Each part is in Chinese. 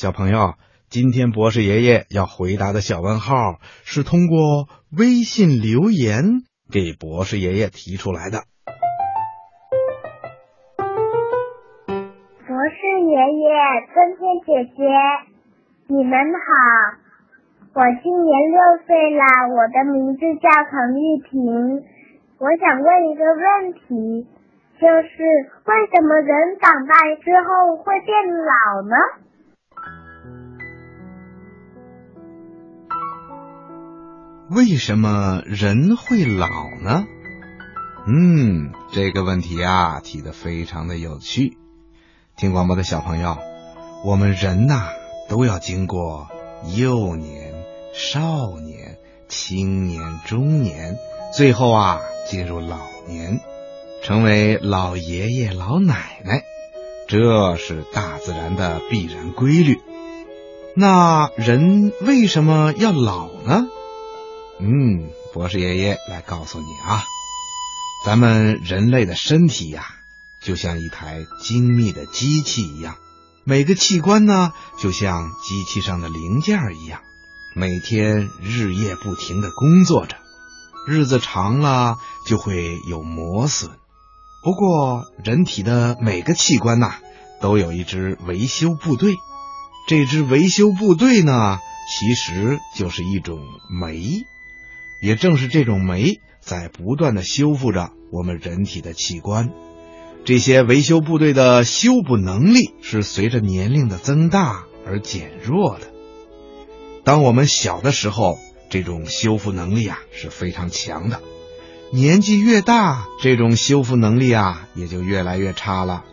小朋友，今天博士爷爷要回答的小问号是通过微信留言给博士爷爷提出来的。博士爷爷、春天姐姐，你们好！我今年六岁了，我的名字叫彭玉婷。我想问一个问题，就是为什么人长大之后会变老呢？为什么人会老呢？嗯，这个问题啊提的非常的有趣。听广播的小朋友，我们人呐都要经过幼年、少年、青年、中年，最后啊进入老年，成为老爷爷、老奶奶，这是大自然的必然规律。那人为什么要老呢？嗯，博士爷爷来告诉你啊，咱们人类的身体呀，就像一台精密的机器一样，每个器官呢，就像机器上的零件一样，每天日夜不停的工作着，日子长了就会有磨损。不过，人体的每个器官呐，都有一支维修部队，这支维修部队呢，其实就是一种酶。也正是这种酶在不断的修复着我们人体的器官，这些维修部队的修补能力是随着年龄的增大而减弱的。当我们小的时候，这种修复能力啊是非常强的；年纪越大，这种修复能力啊也就越来越差了。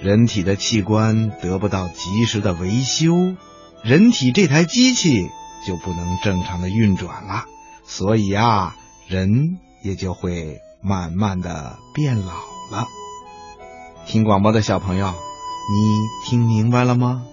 人体的器官得不到及时的维修，人体这台机器就不能正常的运转了。所以啊，人也就会慢慢的变老了。听广播的小朋友，你听明白了吗？